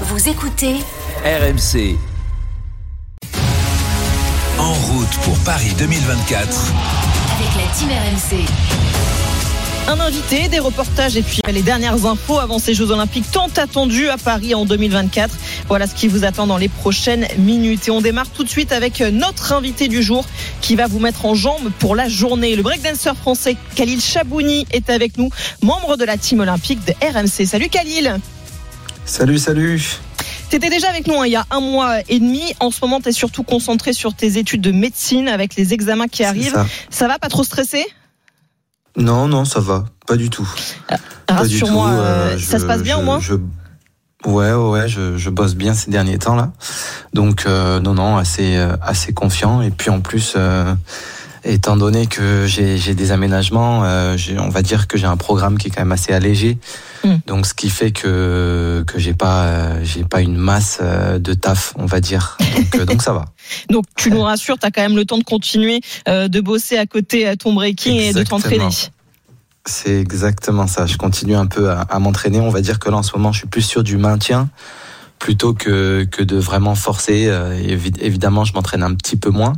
Vous écoutez RMC. En route pour Paris 2024. avec la Team RMC. Un invité, des reportages et puis les dernières infos avant ces Jeux Olympiques tant attendus à Paris en 2024. Voilà ce qui vous attend dans les prochaines minutes. Et on démarre tout de suite avec notre invité du jour qui va vous mettre en jambes pour la journée. Le breakdancer français Khalil Chabouni est avec nous, membre de la team olympique de RMC. Salut Khalil Salut, salut T'étais déjà avec nous hein, il y a un mois et demi. En ce moment, tu es surtout concentré sur tes études de médecine avec les examens qui arrivent. ça. Ça va, pas trop stressé? Non, non, ça va, pas du tout. Du Rassure-moi, euh, euh, ça se passe bien je- au moins? je- Ouais, ouais, je, je bosse bien ces derniers temps là. Donc, euh, non, non, assez, euh, assez confiant. Et puis en plus, euh, étant donné que j'ai des aménagements, euh, on va dire que j'ai un programme qui est quand même assez allégé. Mm. Donc, ce qui fait que que j'ai pas euh, j'ai pas une masse euh, de taf, on va dire. Donc, euh, donc ça va. Donc tu nous rassures, tu as quand même le temps de continuer de bosser à côté à ton breaking et de t'entraîner. C'est exactement ça. Je continue un peu à, à m'entraîner. On va dire que là, en ce moment, je suis plus sur du maintien plutôt que, que de vraiment forcer. Évi- évidemment, je m'entraîne un petit peu moins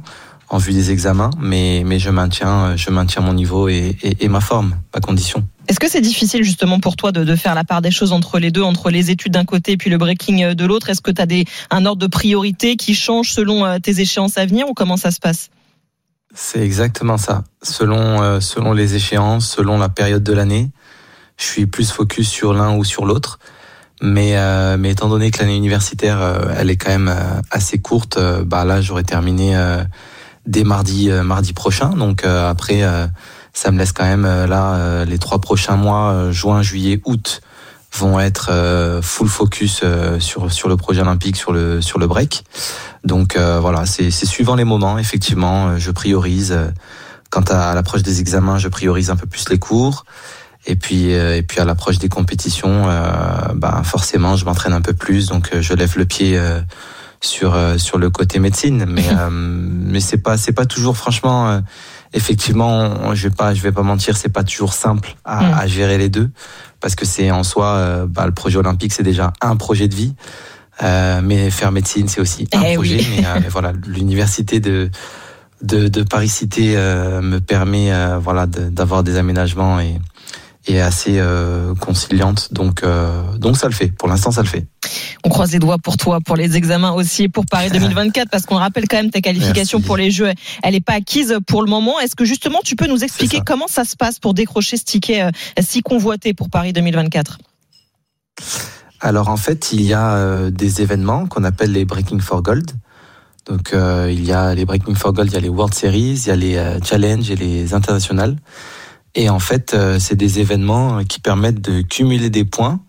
en vue des examens, mais, mais je, maintiens, euh, je maintiens mon niveau et, et, et ma forme, ma condition. Est-ce que c'est difficile justement pour toi de, de faire la part des choses entre les deux, entre les études d'un côté et puis le breaking euh, de l'autre? Est-ce que tu as des, un ordre de priorité qui change selon euh, tes échéances à venir ou comment ça se passe? C'est exactement ça. Selon, euh, selon les échéances, selon la période de l'année, je suis plus focus sur l'un ou sur l'autre. Mais, euh, mais étant donné que l'année universitaire, euh, elle est quand même assez courte, bah là, j'aurais terminé dès mardi, euh, mardi prochain. Donc euh, après, euh, ça me laisse quand même là les trois prochains mois, juin, juillet, août, vont être euh, full focus euh, sur sur le projet olympique, sur le sur le break. Donc euh, voilà, c'est suivant les moments. Effectivement, je priorise. Quant à l'approche des examens, je priorise un peu plus les cours. Et puis, et puis à l'approche des compétitions, bah forcément, je m'entraîne un peu plus, donc je lève le pied sur euh, sur le côté médecine. Mais euh, mais c'est pas c'est pas toujours franchement. euh, effectivement, je vais pas je vais pas mentir, c'est pas toujours simple à, Mm. à gérer les deux parce que c'est en soi, euh, bah, le projet olympique, c'est déjà un projet de vie. Euh, mais faire médecine, c'est aussi un Eh projet. oui. Mais, euh, mais voilà, l'université de de, de Paris Cité euh, me permet euh, voilà de- d'avoir des aménagements et et assez euh, conciliante. Donc euh, donc ça le fait. Pour l'instant, ça le fait. On croise les doigts pour toi, pour les examens aussi pour Paris 2024, parce qu'on rappelle quand même ta qualification Merci. pour les Jeux, elle n'est pas acquise pour le moment. Est-ce que justement tu peux nous expliquer ça. comment ça se passe pour décrocher ce ticket euh, si convoité pour Paris 2024 Alors en fait, il y a des événements qu'on appelle les Breaking for Gold. Donc il y a les Breaking for Gold, il y a les World Series, il y a les euh, Challenge et les internationales. Et en fait, euh, c'est des événements qui permettent de cumuler des points.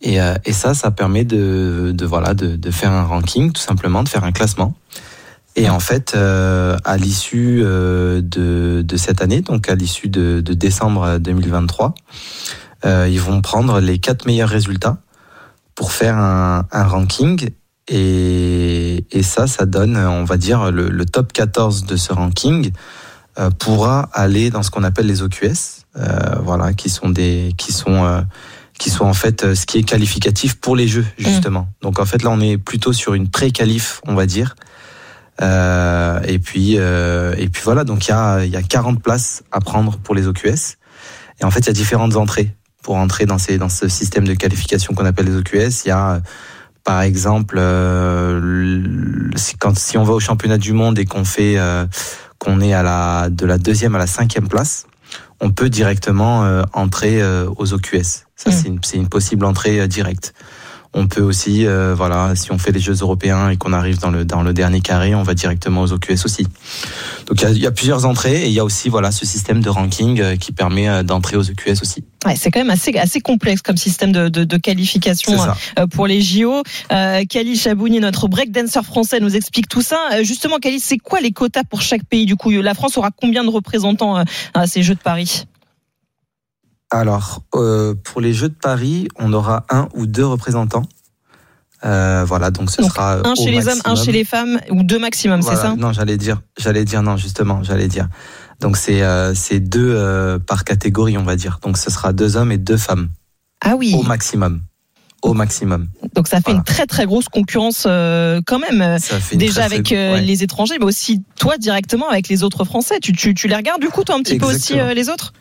Et, euh, ça, ça permet de, voilà de, faire un ranking, tout simplement, de faire un classement. Et en fait, euh, à l'issue euh, de, cette année, donc à l'issue de, décembre 2023, euh, ils vont prendre les quatre meilleurs résultats pour faire un, ranking. Et, ça, ça donne, on va dire, le, top 14 de ce ranking euh, pourra aller dans ce qu'on appelle les OQS, euh, voilà, qui sont des, qui sont, euh, qui sont en fait euh, ce qui est qualificatif pour les Jeux justement. Donc en fait là, on est plutôt sur une pré-qualif, on va dire. Euh, et puis, euh, et puis voilà, donc il y a, il y a 40 places à prendre pour les OQS. Et en fait, il y a différentes entrées pour entrer dans, ces, dans ce système de qualification qu'on appelle les OQS. Il y a, par exemple, euh, quand, si on va au championnat du monde et qu'on fait, euh, qu'on est à la, de la deuxième à la cinquième place, on peut directement euh, entrer euh, aux OQS. Ça, Mm. c'est une, c'est une possible entrée euh, directe. On peut aussi, euh, voilà, si on fait les Jeux européens et qu'on arrive dans le dans le dernier carré, on va directement aux OQS aussi. Donc il y a, il y a plusieurs entrées et il y a aussi voilà ce système de ranking euh, qui permet euh, d'entrer aux EQS aussi. Ouais, c'est quand même assez, assez complexe comme système de, de, de C'est qualification pour les JO. Euh, Kali Chabouni, notre breakdancer français, nous explique tout ça. Euh, justement, Kali, c'est quoi les quotas pour chaque pays Du coup, la France aura combien de représentants à ces Jeux de Paris? Alors euh, pour les Jeux de Paris, on aura un ou deux représentants. Euh, voilà, donc ce Donc, sera Un chez les hommes, un chez les femmes, ou deux maximum, Voilà. c'est ça? Non, j'allais dire, j'allais dire non justement, j'allais dire. Donc c'est euh, c'est deux euh, par catégorie, on va dire. Donc ce sera deux hommes et deux femmes Ah oui. au maximum. au maximum. Donc ça fait une très très grosse concurrence euh, quand même. Déjà avec les étrangers, mais aussi toi directement avec les autres Français. Tu, tu, tu les regardes du coup toi un petit peu aussi les autres?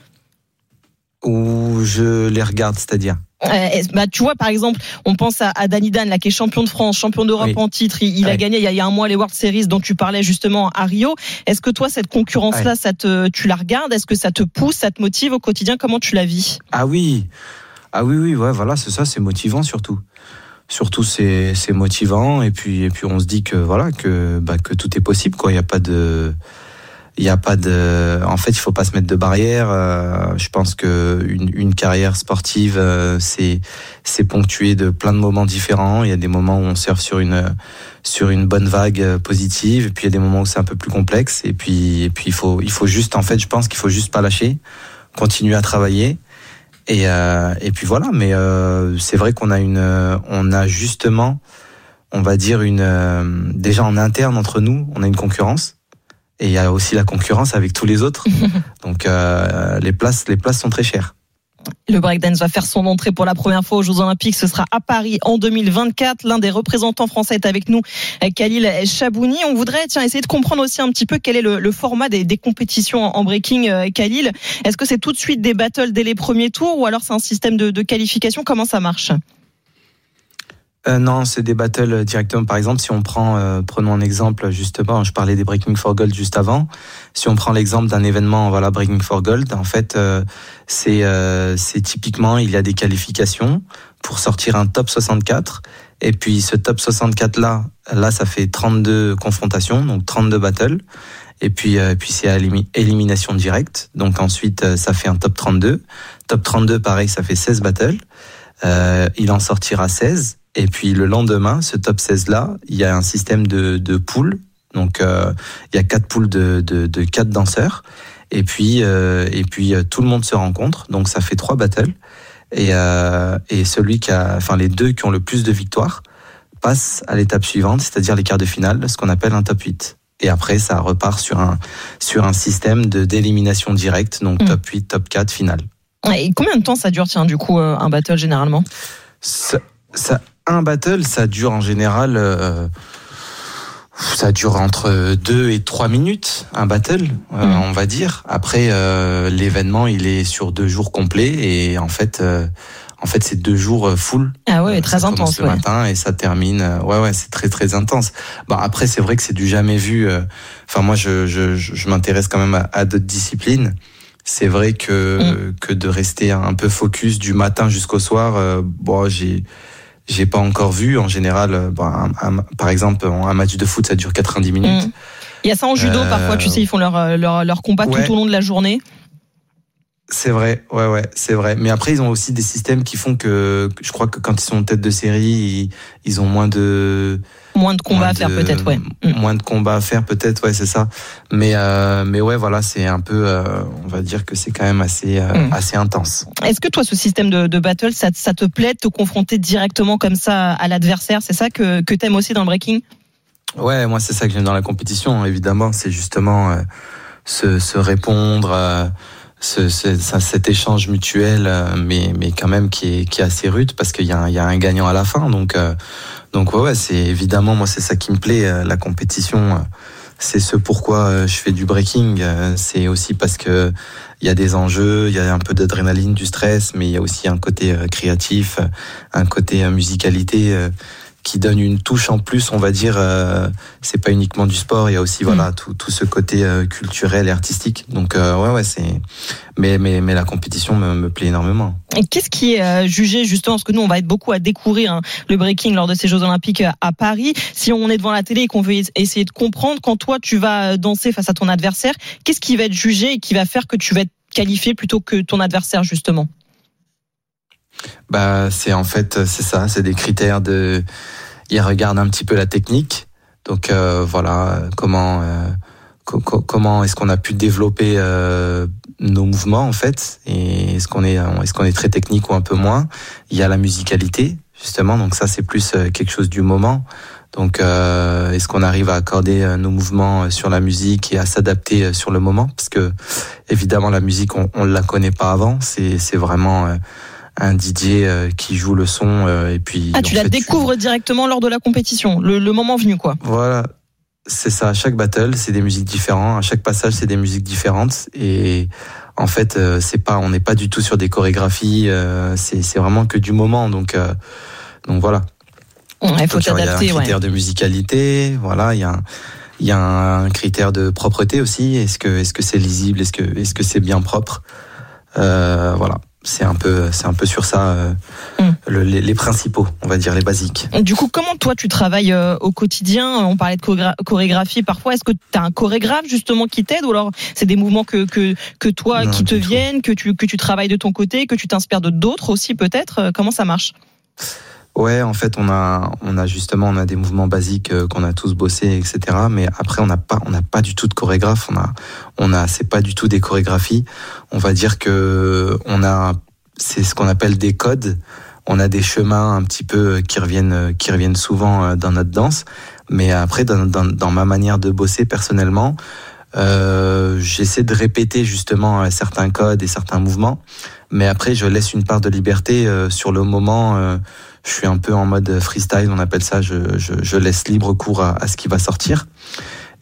Ou je les regarde, c'est-à-dire euh, bah, tu vois, par exemple, on pense à, à Danny Dan, là, qui est champion de France, champion d'Europe en titre. Il, a gagné il y, a, un mois les World Series dont tu parlais justement à Rio. Est-ce que toi, cette concurrence-là, ça te, tu la regardes? Est-ce que ça te pousse, ça te motive au quotidien? Comment tu la vis? Ah oui, ah oui, oui, ouais, voilà, c'est ça, c'est motivant surtout. Surtout, c'est motivant et puis et puis on se dit que voilà que bah, que tout est possible quoi. Il n'y a pas de il n'y a pas de en fait il faut pas se mettre de barrière euh, je pense que une, une carrière sportive euh, c'est c'est ponctué de plein de moments différents. Il y a des moments où on surfe sur une sur une bonne vague euh, positive et puis il y a des moments où c'est un peu plus complexe et puis et puis il faut il faut juste en fait je pense qu'il faut juste pas lâcher continuer à travailler et et puis voilà. Mais c'est vrai qu'on a une on a justement on va dire une déjà en interne entre nous on a une concurrence et il y a aussi la concurrence avec tous les autres. Donc euh, les places, les places sont très chères. Le breakdance va faire son entrée pour la première fois aux Jeux Olympiques. Ce sera à Paris en 2024. L'un des représentants français est avec nous, Khalil Chabouni. On voudrait tiens, essayer de comprendre aussi un petit peu quel est le, format des, des, compétitions en breaking, euh, Khalil. Est-ce que c'est tout de suite des battles dès les premiers tours ou alors c'est un système de, de qualification? Comment ça marche? Euh, non, c'est des battles directement. Par exemple, si on prend, euh, prenons un exemple justement, je parlais des Breaking for Gold juste avant. Si on prend l'exemple d'un événement, voilà, Breaking for Gold, en fait, euh, c'est c'est typiquement, il y a des qualifications pour sortir un top 64. Et puis ce top 64 là, là, ça fait 32 confrontations, donc 32 battles. Et puis, puis c'est élimination directe. Donc ensuite, ça fait un top 32. Top 32, pareil, ça fait 16 battles. il en sortira 16. Et puis le lendemain, ce top 16-là, il y a un système de, de poules. Donc euh, il y a quatre poules de, de, de quatre danseurs. Et puis, euh, et puis euh, tout le monde se rencontre. Donc ça fait trois battles. Et, et celui qui a, enfin les deux qui ont le plus de victoires passent à l'étape suivante, c'est-à-dire les quarts de finale, ce qu'on appelle un top 8. Et après, ça repart sur un, sur un système de d'élimination directe, donc mm. top 8, top 4, finale. Et combien de temps ça dure, tiens, du coup, un battle généralement? Ça, ça, un battle, ça dure en général, euh, ça dure entre 2 et 3 minutes, un battle, euh, mm. on va dire. Après, euh, l'événement, il est sur deux jours complets et en fait, en fait, c'est deux jours full. Ah ouais, très intense. Le matin et ça termine. ouais, ouais, c'est très très intense. Bon, après, c'est vrai que c'est du jamais vu. Enfin, moi, je, je, je m'intéresse quand même à, d'autres disciplines c'est vrai que mm. que de rester un peu focus du matin jusqu'au soir bon j'ai j'ai pas encore vu. En général, euh, par exemple, un match de foot, ça dure 90 minutes. Mm. Il y a ça en judo, euh, parfois, tu sais, ils font leur, euh, leur, leur combat tout au long de la journée. C'est vrai, ouais, ouais, c'est vrai. Mais après, ils ont aussi des systèmes qui font que, je crois que quand ils sont en tête de série, ils, ont moins de moins de combats à faire peut-être, ouais. Moins de combats à faire peut-être, ouais, c'est ça. Mais euh, mais ouais, voilà, c'est un peu, euh, on va dire que c'est quand même assez euh, mm. assez intense. Est-ce que toi, ce système de, de battle, ça, ça te plaît de te confronter directement comme ça à l'adversaire? C'est ça que que t'aimes aussi dans le breaking? Ouais, moi c'est ça que j'aime dans la compétition. Évidemment, c'est justement se, se répondre ce, cet échange mutuel, euh, mais, mais quand même qui est, qui est assez rude parce qu'il y, a un, y a un gagnant à la fin. Donc, euh, donc ouais, ouais c'est évidemment, moi, c'est ça qui me plaît, euh, la compétition. C'est ce pourquoi je fais du breaking. C'est aussi parce que il y a des enjeux, il y a un peu d'adrénaline, du stress, mais il y a aussi un côté créatif, un côté musicalité qui donne une touche en plus, on va dire. Euh, c'est pas uniquement du sport, il y a aussi voilà mm. tout, tout ce côté euh, culturel et artistique. Donc euh, ouais ouais c'est mais mais mais la compétition me, me plaît énormément. Et qu'est-ce qui est jugé justement parce que nous on va être beaucoup à découvrir hein, le breaking lors de ces Jeux Olympiques à Paris. Si on est devant la télé et qu'on veut essayer de comprendre quand toi tu vas danser face à ton adversaire, qu'est-ce qui va être jugé et qui va faire que tu vas être qualifié plutôt que ton adversaire justement? Bah, c'est en fait, c'est ça, c'est des critères de. Ils regardent un petit peu la technique. Donc euh, voilà, comment euh, comment est-ce qu'on a pu développer euh, nos mouvements en fait et est-ce qu'on est est-ce qu'on est très technique ou un peu moins Il y a la musicalité justement, donc ça c'est plus quelque chose du moment. Donc est-ce qu'on arrive à accorder nos mouvements sur la musique et à s'adapter sur le moment? Parce que évidemment la musique on, on la connaît pas avant, c'est c'est vraiment un DJ euh, qui joue le son euh, et puis. Ah, tu la découvres directement lors de la compétition, le, le moment venu, quoi. Voilà, c'est ça. À chaque battle, c'est des musiques différentes. À chaque passage, c'est des musiques différentes. Et en fait, euh, c'est pas, on n'est pas du tout sur des chorégraphies. Euh, c'est vraiment que du moment. Donc, euh, donc voilà. Il faut t'adapter. Il y a un critère ouais. de musicalité. Voilà, il y a. Un, il y a un critère de propreté aussi. Est-ce que est-ce que c'est lisible? Est-ce que est-ce que c'est bien propre? Euh, Voilà, c'est un peu c'est un peu sur ça euh, Mm. le- les, les principaux, on va dire les basiques. Du coup, comment toi tu travailles euh, au quotidien? On parlait de chorégra- chorégraphie parfois. Est-ce que tu as un chorégraphe justement qui t'aide ou alors c'est des mouvements que, que, que toi Non, qui te tout. viennent, que tu, que tu travailles de ton côté, que tu t'inspires de d'autres aussi peut-être? Euh, Comment ça marche? Ouais, en fait, on a, on a justement, on a des mouvements basiques euh, qu'on a tous bossés, etc. Mais après, on n'a pas, on n'a pas du tout de chorégraphe. On a, on a, c'est pas du tout des chorégraphies. On va dire que on a, c'est ce qu'on appelle des codes. On a des chemins un petit peu qui reviennent, euh, qui reviennent souvent euh, dans notre danse. Mais après, dans, ma manière de bosser personnellement, euh, j'essaie de répéter justement euh, certains codes et certains mouvements. Mais après, je laisse une part de liberté euh, sur le moment. euh, je suis un peu en mode freestyle, on appelle ça. Je, je, je laisse libre cours à, à ce qui va sortir.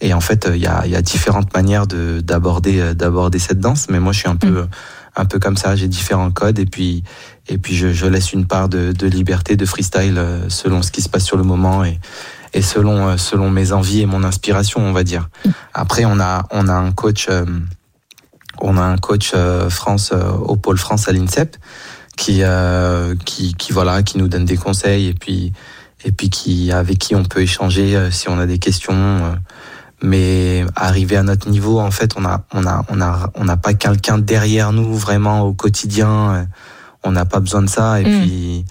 Et en fait, il y a, y a différentes manières de d'aborder d'aborder cette danse. Mais moi, je suis un peu un peu comme ça. J'ai différents codes et puis et puis je, je laisse une part de, de liberté, de freestyle euh, selon ce qui se passe sur le moment et et selon euh, selon mes envies et mon inspiration, on va dire. Après, on a on a un coach. euh, on a un coach France au pôle France à l'INSEP qui euh, qui qui voilà qui nous donne des conseils et puis et puis qui avec qui on peut échanger euh, si on a des questions euh. mais arrivé à notre niveau en fait on a on a on a on n'a pas quelqu'un derrière nous vraiment au quotidien euh. on n'a pas besoin de ça et Mm. puis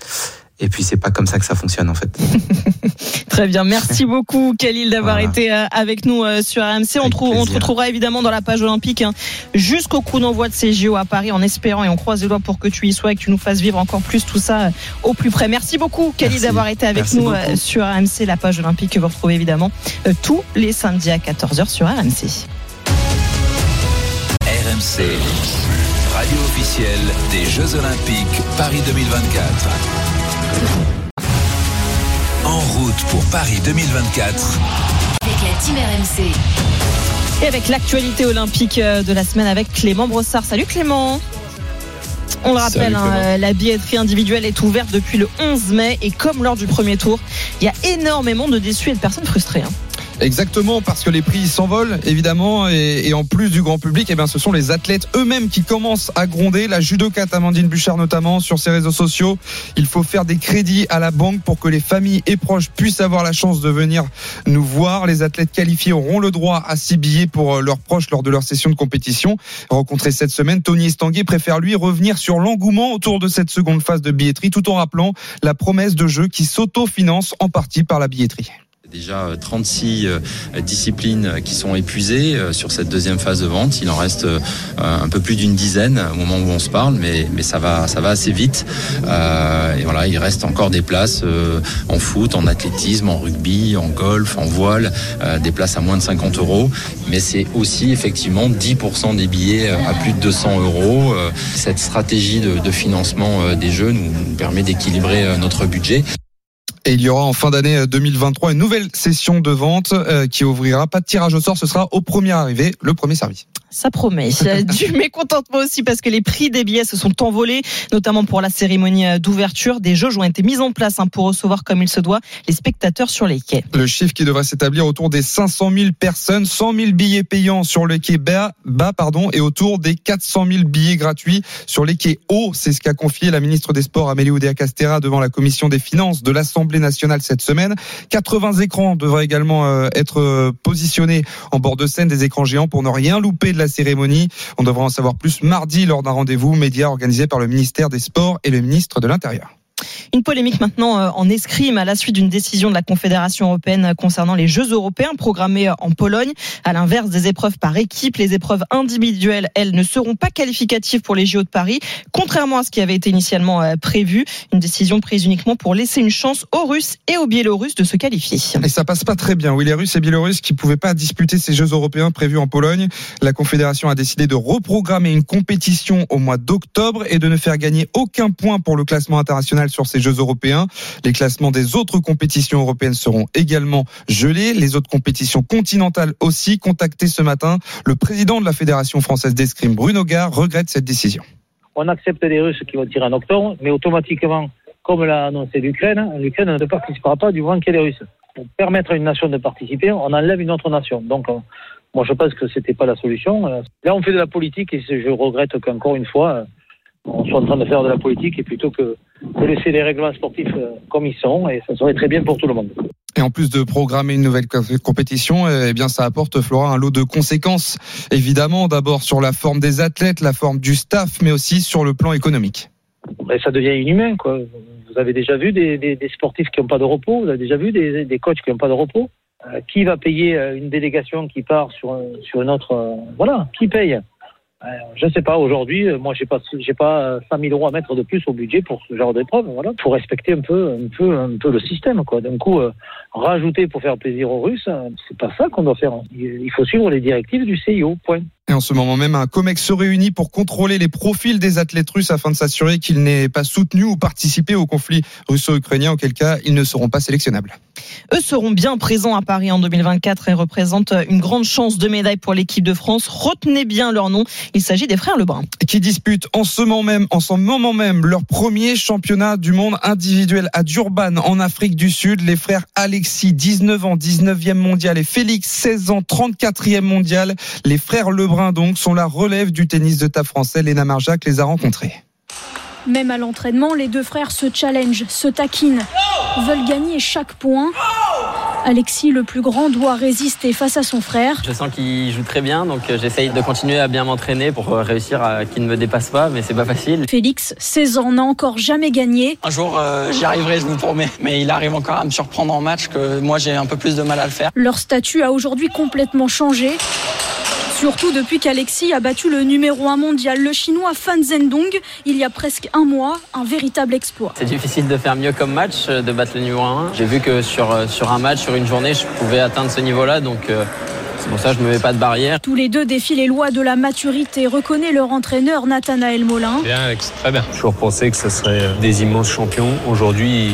et puis c'est pas comme ça que ça fonctionne en fait Très bien, merci beaucoup Khalil d'avoir Voilà. été euh, avec nous euh, sur RMC. On, te retrouvera évidemment dans la page olympique hein, jusqu'au coup d'envoi de ces JO à Paris en espérant et on croise les doigts pour que tu y sois et que tu nous fasses vivre encore plus tout ça euh, au plus près. Merci beaucoup Khalil d'avoir été avec Merci nous beaucoup. sur RMC, la page olympique que vous retrouvez évidemment tous les samedis à 14h sur RMC. RMC, radio officielle des Jeux Olympiques Paris 2024. En route pour Paris 2024. Avec la Team RMC. Et avec l'actualité olympique euh, de la semaine avec Clément Brossard. Salut Clément on le rappelle, hein, euh, la billetterie individuelle est ouverte depuis le 11 mai et comme lors du premier tour, il y a énormément de déçus et de personnes frustrées. hein. Exactement, parce que les prix s'envolent, évidemment, et, en plus du grand public, eh bien, ce sont les athlètes eux-mêmes qui commencent à gronder. La judokate Amandine Bouchard, notamment, sur ses réseaux sociaux. Il faut faire des crédits à la banque pour que les familles et proches puissent avoir la chance de venir nous voir. Les athlètes qualifiés auront le droit à six billets pour euh, leurs proches lors de leur session de compétition. Rencontré cette semaine, Tony Estanguet préfère lui revenir sur l'engouement autour de cette seconde phase de billetterie, tout en rappelant la promesse de jeu qui s'autofinance en partie par la billetterie. Déjà euh, 36 euh, disciplines euh, qui sont épuisées euh, sur cette deuxième phase de vente. Il en reste euh, un peu plus d'une dizaine au moment où on se parle, mais, mais ça, va, ça va assez vite. Euh, et voilà, il reste encore des places euh, en foot, en athlétisme, en rugby, en golf, en voile, euh, des places à moins de 50 euros. Mais c'est aussi effectivement 10% des billets euh, à plus de 200 euros. Euh, Cette stratégie de, de financement euh, des jeux nous, permet d'équilibrer euh, notre budget. Et il y aura en fin d'année 2023 une nouvelle session de vente euh, qui ouvrira pas de tirage au sort, ce sera au premier arrivé, le premier servi. Ça promet. Du mécontentement aussi parce que les prix des billets se sont envolés, notamment pour la cérémonie euh, d'ouverture. Des jauges ont été mises en place hein, pour recevoir comme il se doit les spectateurs sur les quais. Le chiffre qui devrait s'établir autour des 500 000 personnes, 100 000 billets payants sur le quai bas, bas pardon, et autour des 400 000 billets gratuits sur les quais hauts. C'est ce qu'a confié la ministre des Sports Amélie Oudéa-Castera devant la commission des finances de l'Assemblée nationale cette semaine. 80 écrans devraient également euh, être euh, positionnés en bord de scène, des écrans géants pour ne rien louper de la cérémonie. On devra en savoir plus mardi lors d'un rendez-vous média organisé par le ministère des Sports et le ministre de l'Intérieur. Une polémique maintenant euh, en escrime à la suite d'une décision de la Confédération européenne concernant les Jeux européens programmés en Pologne. À l'inverse des épreuves par équipe, les épreuves individuelles, elles, ne seront pas qualificatives pour les JO de Paris, contrairement à ce qui avait été initialement euh, prévu. Une décision prise uniquement pour laisser une chance aux Russes et aux Biélorusses de se qualifier. Et ça passe pas très bien. Oui, les Russes et Biélorusses qui pouvaient pas disputer ces Jeux européens prévus en Pologne. La Confédération a décidé de reprogrammer une compétition au mois d'octobre et de ne faire gagner aucun point pour le classement international sur ces Jeux européens. Les classements des autres compétitions européennes seront également gelés. Les autres compétitions continentales aussi. Contacté ce matin, le président de la Fédération française d'escrime, Bruno Gare, regrette cette décision. On accepte les Russes qui vont tirer en octobre, mais automatiquement, comme l'a annoncé l'Ukraine, l'Ukraine ne participera pas du y a les Russes. Pour permettre à une nation de participer, on enlève une autre nation. Donc, euh, moi, je pense que c'était pas la solution. Euh, Là, on fait de la politique et je regrette qu'encore une fois, euh, on soit en train de faire de la politique et plutôt que de laisser les règlements sportifs euh, comme ils sont et ça serait très bien pour tout le monde. Et en plus de programmer une nouvelle co- compétition, eh bien, ça apporte, Flora, un lot de conséquences. Évidemment, d'abord sur la forme des athlètes, la forme du staff, mais aussi sur le plan économique. Ça devient inhumain. Quoi. Vous avez déjà vu des, des- des sportifs qui n'ont pas de repos, vous avez déjà vu des, des coachs qui n'ont pas de repos? Euh, qui va payer euh, une délégation qui part sur, sur une autre euh, Voilà, qui paye? Je ne sais pas. Aujourd'hui, euh, moi, j'ai pas, j'ai pas euh, 100 000 euros à mettre de plus au budget pour ce genre d'épreuve. Voilà, pour respecter un peu, un peu, un peu le système. D'un coup, euh, rajouter pour faire plaisir aux Russes, euh, c'est pas ça qu'on doit faire. Il faut suivre les directives du CIO. Point. Et en ce moment même, un COMEX se réunit pour contrôler les profils des athlètes russes afin de s'assurer qu'ils n'aient pas soutenu ou participé au conflit russo-ukrainien, auquel cas ils ne seront pas sélectionnables. Eux seront bien présents à Paris en 2024 et représentent une grande chance de médaille pour l'équipe de France. Retenez bien leur nom. Il s'agit des frères Lebrun. Qui disputent en ce moment même, leur premier championnat du monde individuel à Durban, en Afrique du Sud. Les frères Alexis, 19 ans, 19e mondial, et Félix, 16 ans, 34e mondial. Les frères Lebrun, donc, sont la relève du tennis de table français. Léna Marjac les a rencontrés. Même à l'entraînement, les deux frères se challengent, se taquinent, veulent gagner chaque point. Alexis, le plus grand, doit résister face à son frère. Je sens qu'il joue très bien, donc euh, j'essaye de continuer à bien m'entraîner pour euh, réussir à qu'il ne me dépasse pas, mais c'est pas facile. Félix, 16 ans, n'a encore jamais gagné. Un jour, euh, j'y arriverai, je vous promets. Mais il arrive encore à me surprendre en match que moi, j'ai un peu plus de mal à le faire. Leur statut a aujourd'hui complètement changé. Surtout depuis qu'Alexis a battu le numéro 1 mondial, le chinois Fan Zhendong, il y a presque un mois, un véritable exploit. C'est difficile de faire mieux comme match, euh, de battre le numéro 1. J'ai vu que sur, euh, sur un match, sur une journée, je pouvais atteindre ce niveau-là, donc euh, c'est pour ça que je me mets pas de barrière. Tous les deux défient les lois de la maturité, reconnaît leur entraîneur Nathanaël Molin. Bien, Alex, très bien. J'ai toujours pensé que ce serait des immenses champions. Aujourd'hui, il,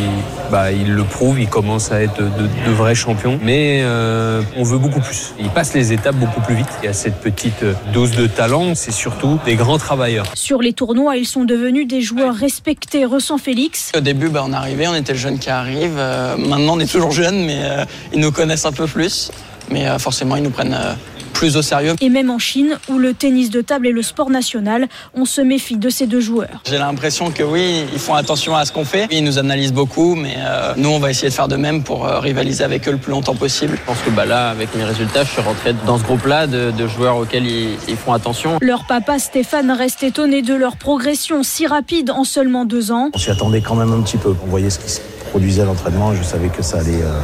bah, il le prouve, il commence à être de, de vrais champions. Mais euh, on veut beaucoup plus. Il passe les étapes beaucoup plus vite. Il y a cette petite dose de talent, c'est surtout des grands travailleurs. Sur les tournois, ils sont devenus des joueurs respectés, ressent Félix. Au début, bah, on arrivait, on était le jeune qui arrive. Euh, maintenant, on est toujours jeune, mais euh, ils nous connaissent un peu plus. Mais euh, forcément, ils nous prennent euh, plus au sérieux. Et même en Chine, où le tennis de table est le sport national, on se méfie de ces deux joueurs. J'ai l'impression que oui, ils font attention à ce qu'on fait. Ils nous analysent beaucoup, mais euh, nous, on va essayer de faire de même pour euh, rivaliser avec eux le plus longtemps possible. Je pense que bah, là, avec mes résultats, je suis rentré dans ce groupe-là de, de joueurs auxquels ils, ils font attention. Leur papa Stéphane reste étonné de leur progression si rapide en seulement deux ans. On s'y attendait quand même un petit peu. On voyait ce qui se produisait à l'entraînement. Je savais que ça allait euh,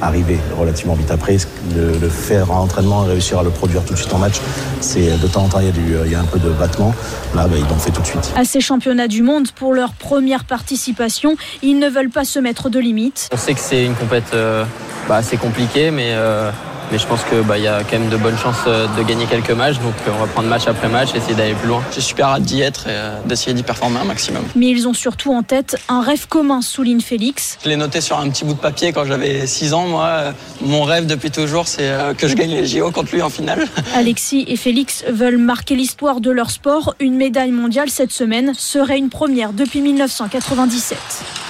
arriver relativement vite après. Le, le faire en entraînement et réussir à le produire tout de suite en match, c'est de temps en temps, il y a, du, il y a un peu de battement. Là, bah, ils l'ont fait tout de suite. À ces championnats du monde, pour leur première participation, ils ne veulent pas se mettre de limites. On sait que c'est une compète euh, bah, assez compliquée, mais, euh, mais je pense qu'il bah, y a quand même de bonnes chances euh, de gagner quelques matchs. Donc on va prendre match après match, essayer d'aller plus loin. J'ai super hâte d'y être et euh, d'essayer d'y performer un maximum. Mais ils ont surtout en tête un rêve commun, souligne Félix. Je l'ai noté sur un petit bout de papier quand j'avais 6 ans. Moi, mon rêve depuis toujours, c'est euh, que je gagne les JO contre lui en finale. Alexis et Félix veulent marquer l'histoire de leur sport. Une médaille mondiale cette semaine serait une première depuis 1997.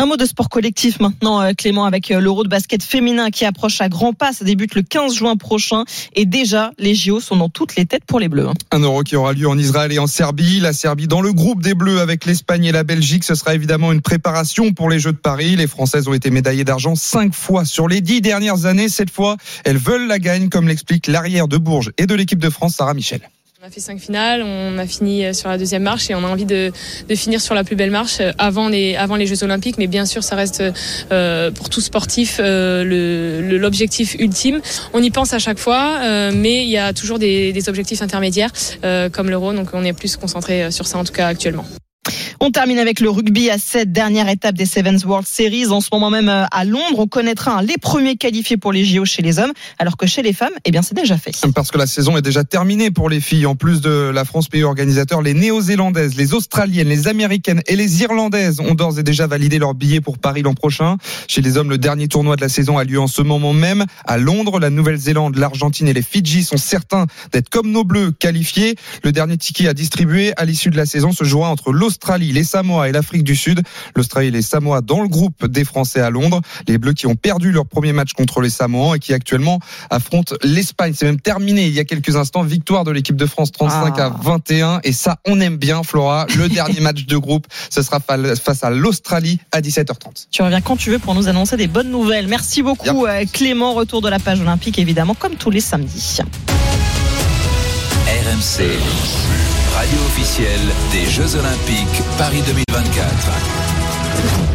Un mot de sport collectif maintenant, euh, Clément, avec euh, l'Euro de basket féminin qui approche à grands pas. Ça débute le 15 juin prochain. Et déjà, les JO sont dans toutes les têtes pour les Bleus. hein. Un euro qui aura lieu en Israël et en Serbie. La Serbie dans le groupe des Bleus avec l'Espagne et la Belgique. Ce sera évidemment une préparation pour les Jeux de Paris. Les Françaises ont été médaillées d'argent cinq fois sur les dix dernières années. Cette fois, elles veulent la gagne, comme l'explique l'arrière de Bourges et de l'équipe de France, Sarah Michel. On a fait cinq finales, on a fini euh, sur la deuxième marche et on a envie de, finir sur la plus belle marche euh, avant les, Jeux Olympiques. Mais bien sûr, ça reste euh, pour tout sportif l'objectif ultime. On y pense à chaque fois, mais il y a toujours des, des objectifs intermédiaires comme l'euro. Donc on est plus concentré sur ça en tout cas actuellement. On termine avec le rugby à cette dernière étape des Sevens World Series. En ce moment même euh, à Londres, on connaîtra hein, les premiers qualifiés pour les JO chez les hommes, alors que chez les femmes, eh bien, c'est déjà fait. Parce que la saison est déjà terminée pour les filles. En plus de la France pays organisateur, les néo-zélandaises, les australiennes, les américaines et les irlandaises ont d'ores et déjà validé leur billet pour Paris l'an prochain. Chez les hommes, le dernier tournoi de la saison a lieu en ce moment même à Londres. La Nouvelle-Zélande, l'Argentine et les Fidji sont certains d'être comme nos bleus qualifiés. Le dernier ticket à distribuer à l'issue de la saison se jouera entre l'Australie, les Samoa et l'Afrique du Sud. L'Australie et les Samoa dans le groupe des Français à Londres. Les Bleus qui ont perdu leur premier match contre les Samoans et qui actuellement affrontent l'Espagne. C'est même terminé il y a quelques instants. Victoire de l'équipe de France 35 Ah. à 21. Et ça, on aime bien, Flora. Le dernier match de groupe, ce sera fa- face à l'Australie à 17h30. Tu reviens quand tu veux pour nous annoncer des bonnes nouvelles. Merci beaucoup euh, Clément. Retour de la page olympique évidemment comme tous les samedis. RMC, radio officielle des Jeux Olympiques Paris 2024.